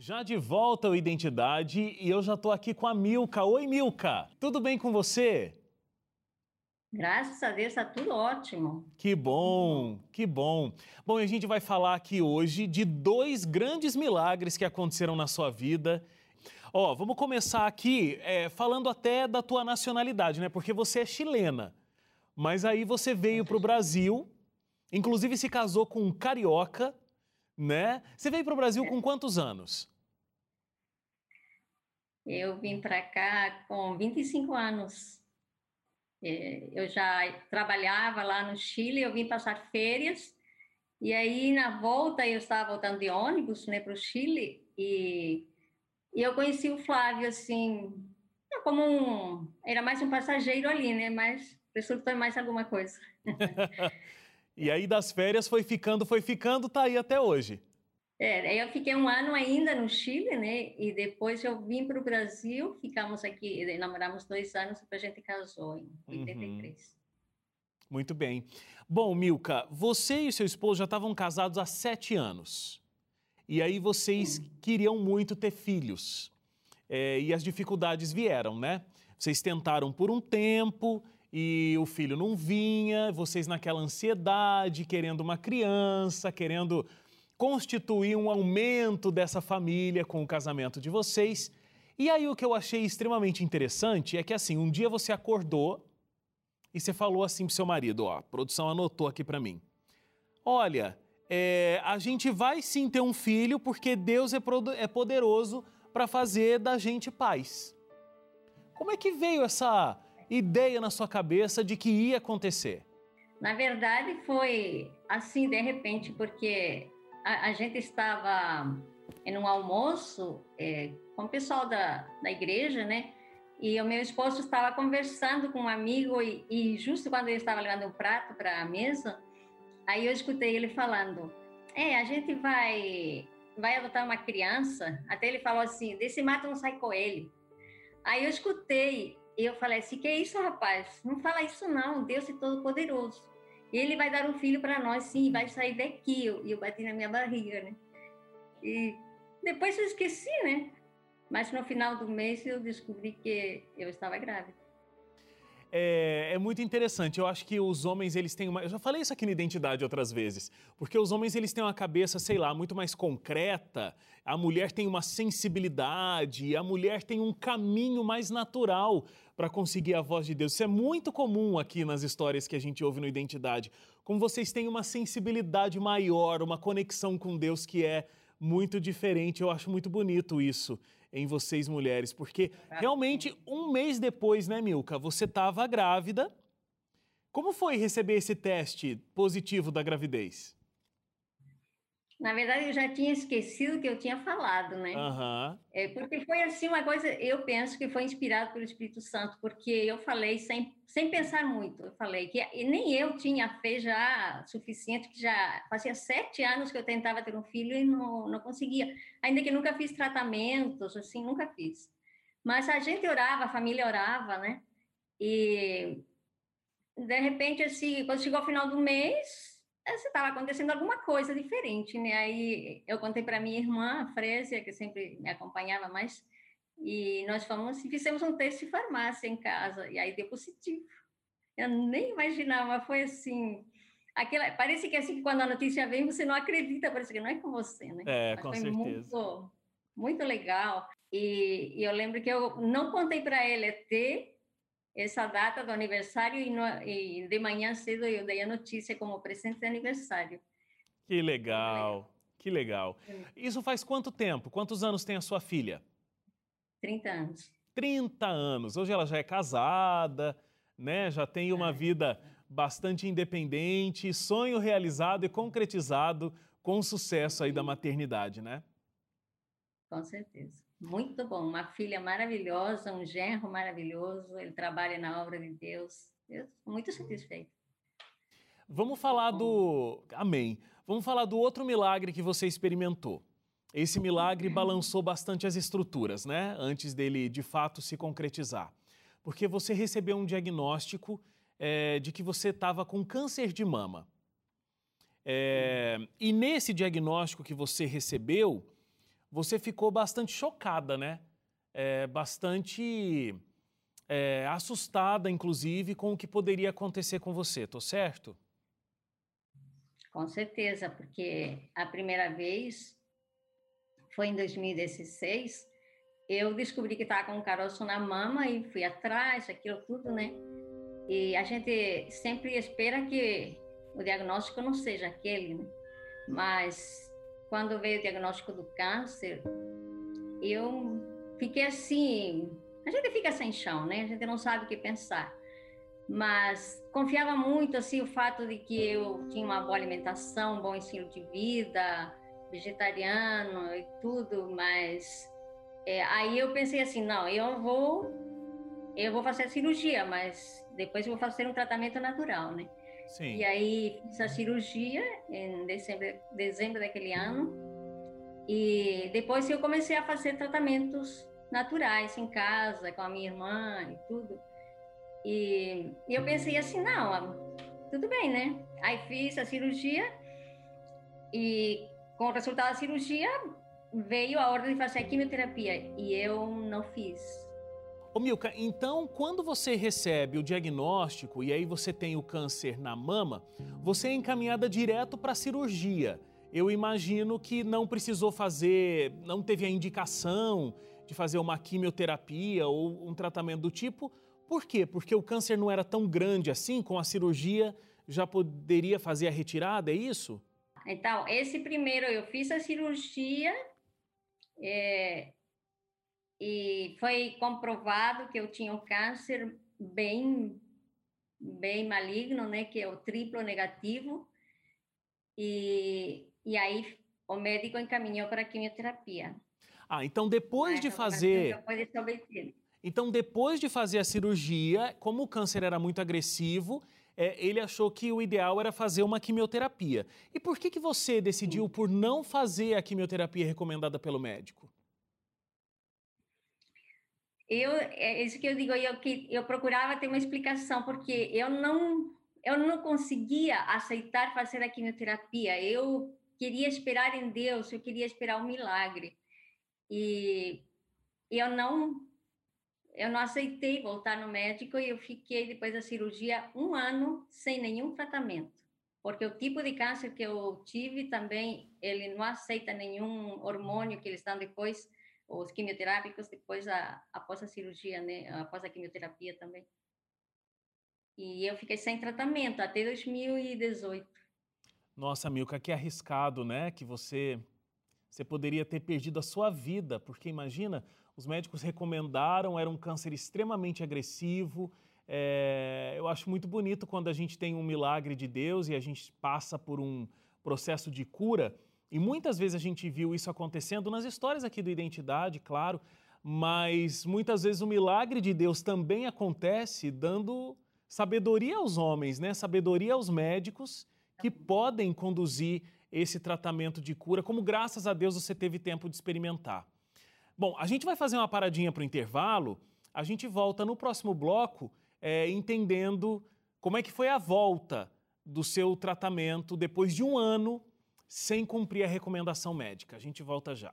Já de volta ao Identidade e eu já estou aqui com a Milka. Oi, Milka. Tudo bem com você? Graças a Deus está tudo ótimo. Que bom, que bom. Bom, a gente vai falar aqui hoje de dois grandes milagres que aconteceram na sua vida. Ó, vamos começar aqui é, falando até da tua nacionalidade, né? Porque você é chilena. Mas aí você veio para o Brasil, inclusive se casou com um carioca né? Você veio para o Brasil com quantos anos? Eu vim para cá com 25 anos. É, eu já trabalhava lá no Chile, eu vim passar férias, e aí na volta eu estava voltando de ônibus né, para o Chile, e, e eu conheci o Flávio assim, como um. Era mais um passageiro ali, né? Mas resultou mais alguma coisa. E aí das férias foi ficando, foi ficando, tá aí até hoje. É, eu fiquei um ano ainda no Chile, né? E depois eu vim para o Brasil, ficamos aqui, namoramos dois anos, e a gente casou em 83. Uhum. Muito bem. Bom, Milka, você e seu esposo já estavam casados há sete anos. E aí vocês uhum. queriam muito ter filhos. É, e as dificuldades vieram, né? Vocês tentaram por um tempo e o filho não vinha, vocês naquela ansiedade, querendo uma criança, querendo constituir um aumento dessa família com o casamento de vocês. E aí o que eu achei extremamente interessante é que assim, um dia você acordou e você falou assim pro seu marido, ó, a produção anotou aqui para mim. Olha, é, a gente vai sim ter um filho porque Deus é, é poderoso para fazer da gente paz. Como é que veio essa ideia na sua cabeça de que ia acontecer? Na verdade, foi assim, de repente, porque a, a gente estava em um almoço é, com o pessoal da, da igreja, né? E o meu esposo estava conversando com um amigo e, e justo quando ele estava levando um prato para a mesa, aí eu escutei ele falando: "É, a gente vai vai adotar uma criança". Até ele falou assim: "Desse mato não sai coelho". Aí eu escutei e eu falei assim: que é isso, rapaz? Não fala isso, não. Deus é todo-poderoso. Ele vai dar um filho para nós, sim, vai sair daqui. E eu bati na minha barriga, né? E depois eu esqueci, né? Mas no final do mês eu descobri que eu estava grávida é, é, muito interessante. Eu acho que os homens, eles têm uma... Eu já falei isso aqui na Identidade outras vezes. Porque os homens, eles têm uma cabeça, sei lá, muito mais concreta. A mulher tem uma sensibilidade. A mulher tem um caminho mais natural para conseguir a voz de Deus. Isso é muito comum aqui nas histórias que a gente ouve no Identidade. Como vocês têm uma sensibilidade maior, uma conexão com Deus que é muito diferente. Eu acho muito bonito isso em vocês mulheres, porque realmente um mês depois, né, Milka, você estava grávida. Como foi receber esse teste positivo da gravidez? Na verdade, eu já tinha esquecido que eu tinha falado, né? Uhum. É, porque foi assim uma coisa, eu penso que foi inspirado pelo Espírito Santo, porque eu falei sem, sem pensar muito. Eu falei que nem eu tinha fé já suficiente, que já fazia sete anos que eu tentava ter um filho e não, não conseguia. Ainda que nunca fiz tratamentos, assim, nunca fiz. Mas a gente orava, a família orava, né? E de repente, assim, quando chegou o final do mês, estava acontecendo alguma coisa diferente, né? Aí eu contei para minha irmã, a Frésia, que sempre me acompanhava mais, e nós fomos e fizemos um teste de farmácia em casa, e aí deu positivo. Eu nem imaginava, foi assim. Aquela, parece que assim, quando a notícia vem, você não acredita, parece que não é com você, né? É, Mas com foi certeza. Muito, muito legal. E, e eu lembro que eu não contei para ele até essa data do aniversário e, no, e, de manhã cedo eu dei a notícia como presente de aniversário. Que legal, que legal. Isso faz quanto tempo? Quantos anos tem a sua filha? 30 anos. 30 anos. Hoje ela já é casada, né? Já tem uma vida bastante independente, sonho realizado e concretizado com o sucesso aí da maternidade, né? Com certeza. Muito bom, uma filha maravilhosa, um genro maravilhoso, ele trabalha na obra de Deus. Eu estou muito satisfeita. Vamos falar do. Amém. Vamos falar do outro milagre que você experimentou. Esse milagre balançou bastante as estruturas, né? Antes dele de fato se concretizar. Porque você recebeu um diagnóstico é, de que você estava com câncer de mama. É, e nesse diagnóstico que você recebeu, você ficou bastante chocada, né? É, bastante é, assustada, inclusive, com o que poderia acontecer com você, tô certo? Com certeza, porque a primeira vez foi em 2016, eu descobri que estava com um caroço na mama e fui atrás, aquilo tudo, né? E a gente sempre espera que o diagnóstico não seja aquele, né? Mas quando veio o diagnóstico do câncer, eu fiquei assim. A gente fica sem chão, né? A gente não sabe o que pensar. Mas confiava muito assim o fato de que eu tinha uma boa alimentação, um bom estilo de vida, vegetariano e tudo, mas é, aí eu pensei assim, não, eu vou eu vou fazer a cirurgia, mas depois eu vou fazer um tratamento natural, né? Sim. E aí fiz a cirurgia em dezembro, dezembro daquele ano. E depois eu comecei a fazer tratamentos naturais em casa, com a minha irmã e tudo. E, e eu pensei assim, não, tudo bem, né? Aí fiz a cirurgia e com o resultado da cirurgia veio a ordem de fazer a quimioterapia e eu não fiz. Ô Milka, então quando você recebe o diagnóstico e aí você tem o câncer na mama, você é encaminhada direto para a cirurgia. Eu imagino que não precisou fazer, não teve a indicação de fazer uma quimioterapia ou um tratamento do tipo. Por quê? Porque o câncer não era tão grande assim, com a cirurgia já poderia fazer a retirada, é isso? Então, esse primeiro eu fiz a cirurgia, é, e foi comprovado que eu tinha um câncer bem bem maligno, né, que é o triplo negativo. E, e aí o médico encaminhou para a quimioterapia. Ah, então depois de fazer Então depois de fazer a cirurgia, como o câncer era muito agressivo, é, ele achou que o ideal era fazer uma quimioterapia. E por que que você decidiu por não fazer a quimioterapia recomendada pelo médico? Eu é isso que eu digo eu que eu procurava ter uma explicação porque eu não eu não conseguia aceitar fazer a quimioterapia. Eu queria esperar em Deus eu queria esperar um milagre. E eu não eu não aceitei voltar no médico e eu fiquei depois da cirurgia um ano sem nenhum tratamento. Porque o tipo de câncer que eu tive também ele não aceita nenhum hormônio que eles dão depois os quimioterápicos depois a, após a cirurgia, né, após a quimioterapia também. E eu fiquei sem tratamento até 2018. Nossa, Milka, que arriscado, né? Que você você poderia ter perdido a sua vida, porque imagina, os médicos recomendaram, era um câncer extremamente agressivo. É, eu acho muito bonito quando a gente tem um milagre de Deus e a gente passa por um processo de cura e muitas vezes a gente viu isso acontecendo nas histórias aqui do Identidade, claro, mas muitas vezes o milagre de Deus também acontece dando sabedoria aos homens, né? Sabedoria aos médicos que podem conduzir esse tratamento de cura, como graças a Deus você teve tempo de experimentar. Bom, a gente vai fazer uma paradinha para o intervalo, a gente volta no próximo bloco é, entendendo como é que foi a volta do seu tratamento depois de um ano sem cumprir a recomendação médica. A gente volta já.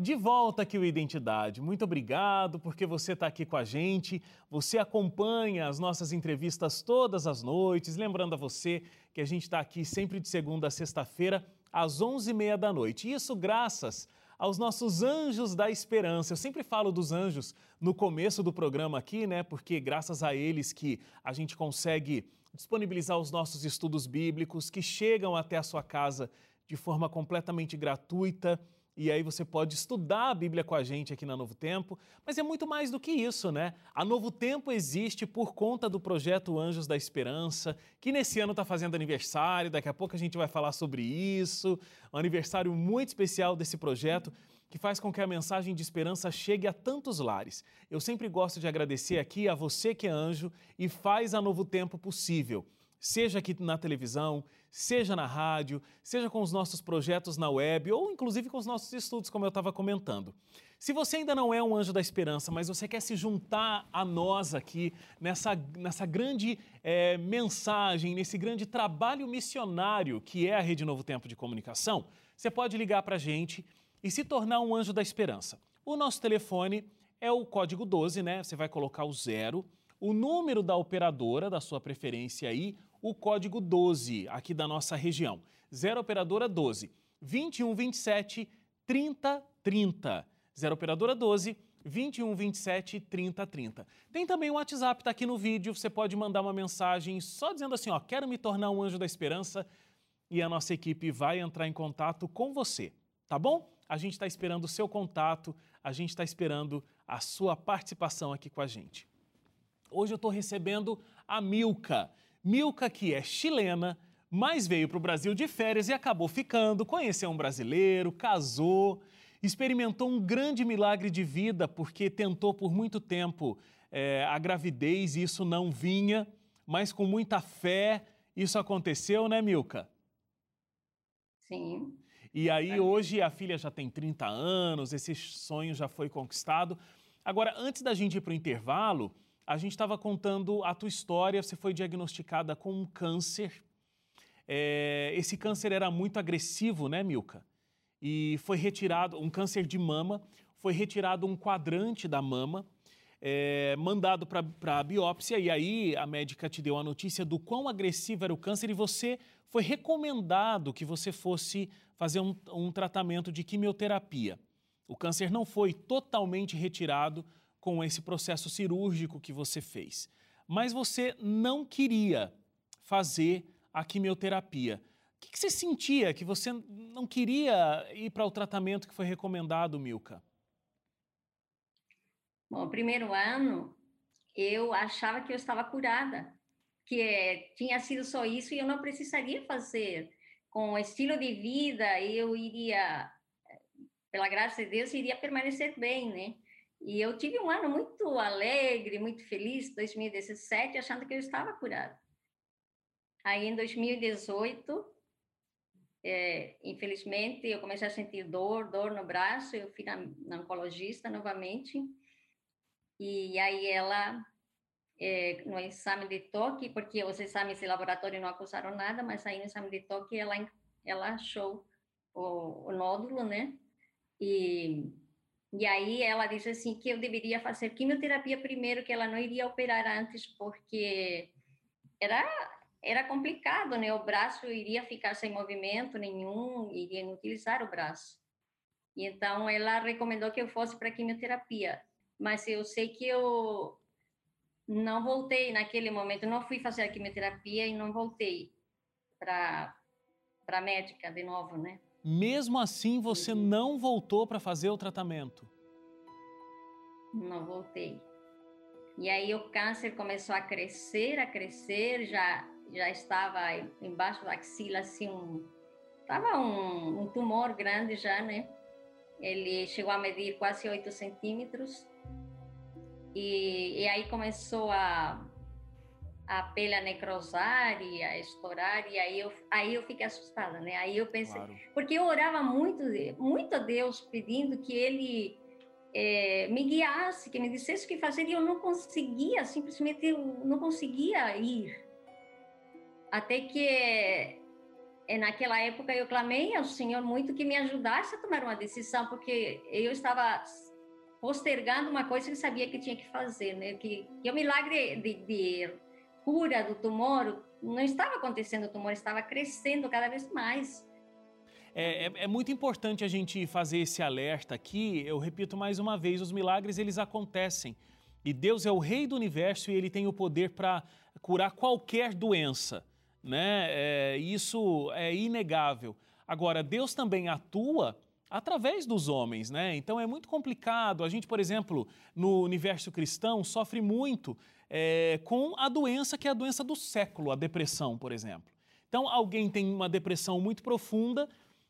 De volta aqui o Identidade. Muito obrigado porque você está aqui com a gente. Você acompanha as nossas entrevistas todas as noites. Lembrando a você que a gente está aqui sempre de segunda a sexta-feira às 11h30 da noite. Isso graças aos nossos anjos da esperança. Eu sempre falo dos anjos no começo do programa aqui, né? Porque graças a eles que a gente consegue disponibilizar os nossos estudos bíblicos que chegam até a sua casa de forma completamente gratuita e aí você pode estudar a Bíblia com a gente aqui na Novo Tempo, mas é muito mais do que isso, né? A Novo Tempo existe por conta do projeto Anjos da Esperança, que nesse ano está fazendo aniversário, daqui a pouco a gente vai falar sobre isso, um aniversário muito especial desse projeto que faz com que a mensagem de esperança chegue a tantos lares. Eu sempre gosto de agradecer aqui a você que é anjo e faz a Novo Tempo possível. Seja aqui na televisão, seja na rádio, seja com os nossos projetos na web ou inclusive com os nossos estudos, como eu estava comentando. Se você ainda não é um anjo da esperança, mas você quer se juntar a nós aqui nessa, nessa grande é, mensagem, nesse grande trabalho missionário que é a Rede Novo Tempo de Comunicação, você pode ligar para a gente e se tornar um anjo da esperança. O nosso telefone é o código 12, né? Você vai colocar o zero, o número da operadora da sua preferência aí, o código 12 aqui da nossa região. 0 operadora 12 2127 3030. 0 operadora 12 2127 3030. Tem também o WhatsApp, tá aqui no vídeo, você pode mandar uma mensagem só dizendo assim, ó, quero me tornar um anjo da esperança e a nossa equipe vai entrar em contato com você, tá bom? A gente está esperando o seu contato, a gente está esperando a sua participação aqui com a gente. Hoje eu estou recebendo a Milka. Milka, que é chilena, mas veio para o Brasil de férias e acabou ficando, conheceu um brasileiro, casou, experimentou um grande milagre de vida porque tentou por muito tempo é, a gravidez e isso não vinha, mas com muita fé isso aconteceu, né, Milka? Sim. E aí, hoje, a filha já tem 30 anos, esse sonho já foi conquistado. Agora, antes da gente ir para o intervalo, a gente estava contando a tua história, você foi diagnosticada com um câncer. É, esse câncer era muito agressivo, né, Milka? E foi retirado, um câncer de mama, foi retirado um quadrante da mama, é, mandado para a biópsia, e aí a médica te deu a notícia do quão agressivo era o câncer e você foi recomendado que você fosse fazer um, um tratamento de quimioterapia. O câncer não foi totalmente retirado, com esse processo cirúrgico que você fez. Mas você não queria fazer a quimioterapia. O que, você sentia que você não queria ir para o tratamento que foi recomendado, Milka? Bom, primeiro ano eu achava que eu estava curada, que é, tinha sido só isso e eu não precisaria fazer. Com o estilo de vida, eu iria, pela graça de Deus, iria permanecer bem, né? E eu tive um ano muito alegre, muito feliz, 2017, achando que eu estava curada. Aí, em 2018, é, infelizmente, eu comecei a sentir dor, dor no braço, eu fui na, na oncologista novamente, e aí ela, é, no exame de toque, porque os exames de laboratório não acusaram nada, mas aí no exame de toque ela, ela achou o, o nódulo, né? E e aí ela disse assim que eu deveria fazer quimioterapia primeiro, que ela não iria operar antes, porque era era complicado, né? O braço iria ficar sem movimento nenhum, iria inutilizar o braço. E então ela recomendou que eu fosse para quimioterapia, mas eu sei que eu não voltei naquele momento, não fui fazer a quimioterapia e não voltei para para médica de novo, né? Mesmo assim, você uhum. não voltou para fazer o tratamento? Não voltei. E aí o câncer começou a crescer, a crescer, já já estava embaixo da axila assim um estava um, um tumor grande já, né? Ele chegou a medir quase 8 centímetros. E, e aí começou a a pele a necrosar e a estourar e aí eu aí eu fiquei assustada né? Aí eu pensei claro. porque eu orava muito muito a Deus pedindo que ele é, me guiasse que me dissesse o que fazer e eu não conseguia simplesmente eu não conseguia ir. Até que é, naquela época eu clamei ao Senhor muito que me ajudasse a tomar uma decisão porque eu estava postergando uma coisa que sabia que tinha que fazer né? Que, que o milagre de, de cura do tumor, não estava acontecendo o tumor, estava crescendo cada vez mais. É, é, é, muito importante a gente fazer esse alerta aqui. Eu repito mais uma vez, os milagres eles acontecem. E Deus é o rei do universo e ele tem o poder para curar qualquer doença. Né? É, isso é inegável. Agora, Deus também atua através dos homens, né? Então é muito complicado. A gente, por exemplo, no universo cristão, sofre muito é, com a doença que é a doença do século, a depressão, por exemplo. Então, alguém tem uma depressão muito profunda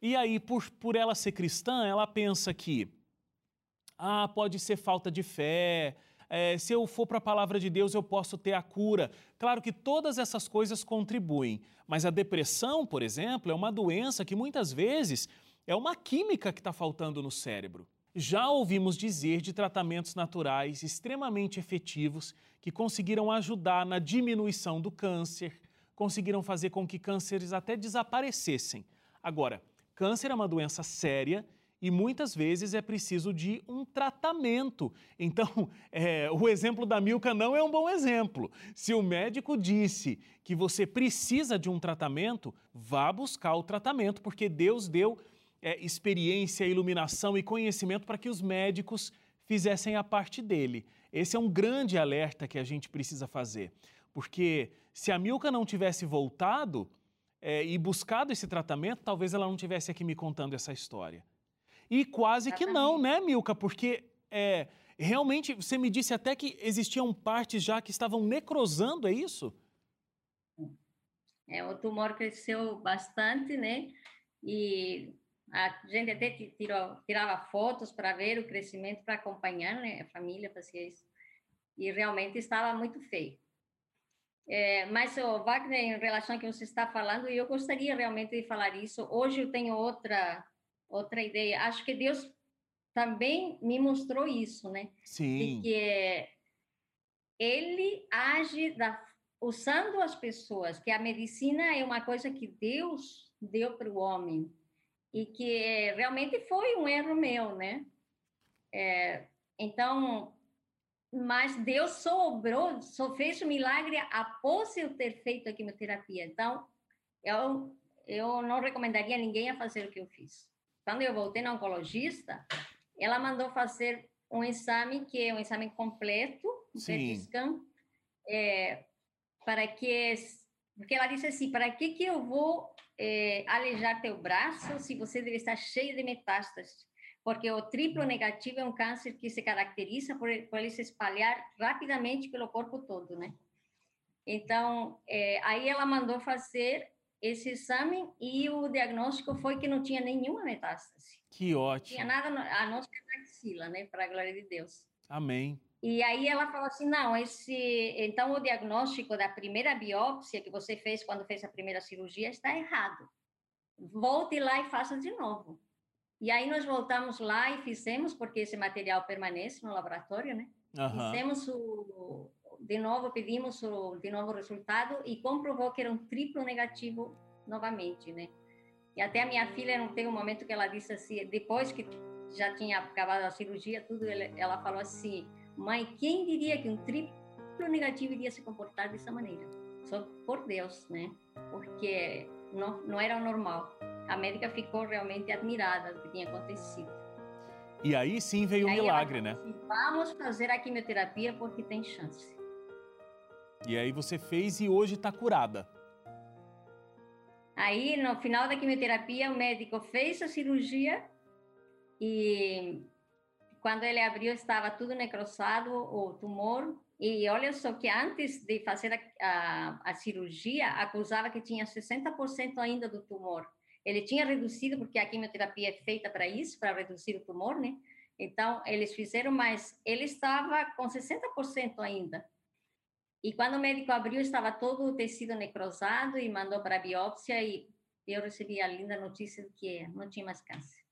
e aí, por, por ela ser cristã, ela pensa que ah, pode ser falta de fé, é, se eu for para a palavra de Deus, eu posso ter a cura. Claro que todas essas coisas contribuem, mas a depressão, por exemplo, é uma doença que muitas vezes é uma química que está faltando no cérebro. Já ouvimos dizer de tratamentos naturais extremamente efetivos que conseguiram ajudar na diminuição do câncer, conseguiram fazer com que cânceres até desaparecessem. Agora, câncer é uma doença séria e muitas vezes é preciso de um tratamento. Então, é, o exemplo da Milka não é um bom exemplo. Se o médico disse que você precisa de um tratamento, vá buscar o tratamento, porque Deus deu é, experiência, iluminação e conhecimento para que os médicos fizessem a parte dele. Esse é um grande alerta que a gente precisa fazer, porque se a Milka não tivesse voltado é, e buscado esse tratamento, talvez ela não tivesse aqui me contando essa história. E quase que não, né, Milka? Porque é, realmente você me disse até que existiam partes já que estavam necrosando, é isso? É, o tumor cresceu bastante, né? E a gente até tirou, tirava fotos para ver o crescimento, para acompanhar, né? A família fazia isso. E realmente estava muito feio. É, mas, o Wagner, em relação ao que você está falando, eu gostaria realmente de falar isso. Hoje eu tenho outra outra ideia. Acho que Deus também me mostrou isso, né? Sim. Que ele age da, usando as pessoas, que a medicina é uma coisa que Deus deu para o homem e que realmente foi um erro meu, né? É, então, mas Deus sobrou, só fez o milagre após eu ter feito a quimioterapia. Então, eu, eu não recomendaria ninguém a fazer o que eu fiz. Quando eu voltei na oncologista, ela mandou fazer um exame que é um exame completo, um PET scan, é, para que porque ela disse assim, para que que eu vou é, alejar teu braço se você deve estar cheio de metástases? porque o triplo negativo é um câncer que se caracteriza por, por ele se espalhar rapidamente pelo corpo todo, né? Então, é, aí ela mandou fazer esse exame e o diagnóstico foi que não tinha nenhuma metástase. Que ótimo. Não tinha nada, a nossa axila, né? Para a glória de Deus. Amém. E aí ela falou assim, não, esse, então o diagnóstico da primeira biópsia que você fez quando fez a primeira cirurgia está errado. Volte lá e faça de novo. E aí nós voltamos lá e fizemos, porque esse material permanece no laboratório, né? Uhum. Fizemos o, de novo, pedimos o, de novo o resultado e comprovou que era um triplo negativo novamente, né? E até a minha filha não teve um momento que ela disse assim, depois que já tinha acabado a cirurgia, tudo, ela falou assim, mãe, quem diria que um triplo negativo iria se comportar dessa maneira? Só por Deus, né? Porque não, não era o normal a médica ficou realmente admirada do que tinha acontecido. E aí sim veio o um milagre, né? Disse, Vamos fazer a quimioterapia porque tem chance. E aí você fez e hoje está curada. Aí, no final da quimioterapia, o médico fez a cirurgia e quando ele abriu estava tudo necrosado, o tumor. E olha só que antes de fazer a, a, a cirurgia, acusava que tinha 60% ainda do tumor. Ele tinha reduzido, porque a quimioterapia é feita para isso, para reduzir o tumor, né? Então, eles fizeram, mas ele estava com 60% ainda. E quando o médico abriu, estava todo o tecido necrosado e mandou para a biópsia e eu recebi a linda notícia de que não tinha mais câncer.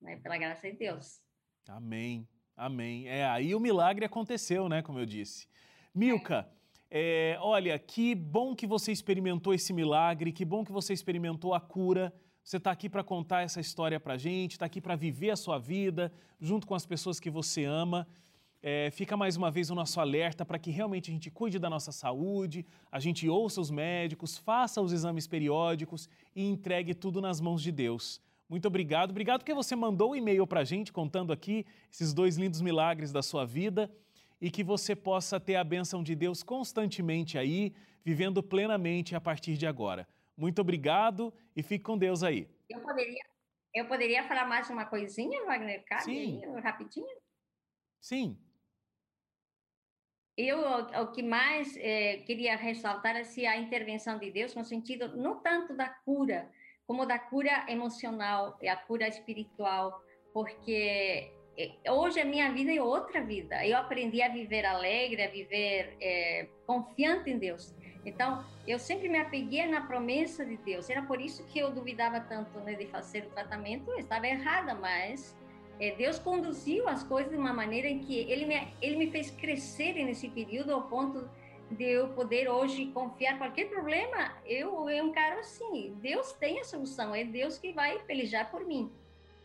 Né? Pela graça de Deus. Amém, amém. É, aí o milagre aconteceu, né, como eu disse. Milka, é. Olha, que bom que você experimentou esse milagre, que bom que você experimentou a cura. Você está aqui para contar essa história para gente, está aqui para viver a sua vida junto com as pessoas que você ama. É, fica mais uma vez o nosso alerta para que realmente a gente cuide da nossa saúde, a gente ouça os médicos, faça os exames periódicos e entregue tudo nas mãos de Deus. Muito obrigado. Obrigado porque você mandou o um e-mail para a gente contando aqui esses dois lindos milagres da sua vida e que você possa ter a bênção de Deus constantemente aí, vivendo plenamente a partir de agora. Muito obrigado e fique com Deus aí. Eu poderia, eu poderia falar mais uma coisinha, Wagner? Cabe Sim. Aí, rapidinho? Sim. Eu, o que mais é, queria ressaltar é assim, a intervenção de Deus no sentido não tanto da cura, como da cura emocional e a cura espiritual, porque hoje a minha vida é outra vida. Eu aprendi a viver alegre, a viver é, confiante em Deus. Então, eu sempre me apeguei na promessa de Deus. Era por isso que eu duvidava tanto né, de fazer o tratamento. Eu estava errada, mas é, Deus conduziu as coisas de uma maneira em que Ele me, ele me fez crescer nesse período ao ponto de eu poder hoje confiar qualquer problema. Eu, eu encaro assim: Deus tem a solução, é Deus que vai pelejar por mim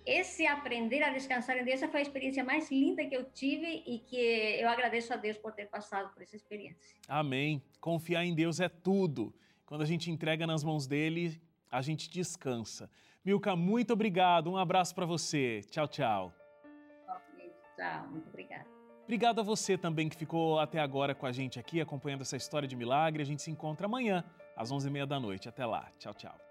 esse aprender a descansar em Deus, foi a experiência mais linda que eu tive e que eu agradeço a Deus por ter passado por essa experiência. Amém. Confiar em Deus é tudo. Quando a gente entrega nas mãos dele, a gente descansa. Milka, muito obrigado. Um abraço para você. Tchau, tchau. Tchau, muito obrigada. Obrigado a você também que ficou até agora com a gente aqui, acompanhando essa história de milagre. A gente se encontra amanhã, às 11h30 da noite. Até lá. Tchau, tchau.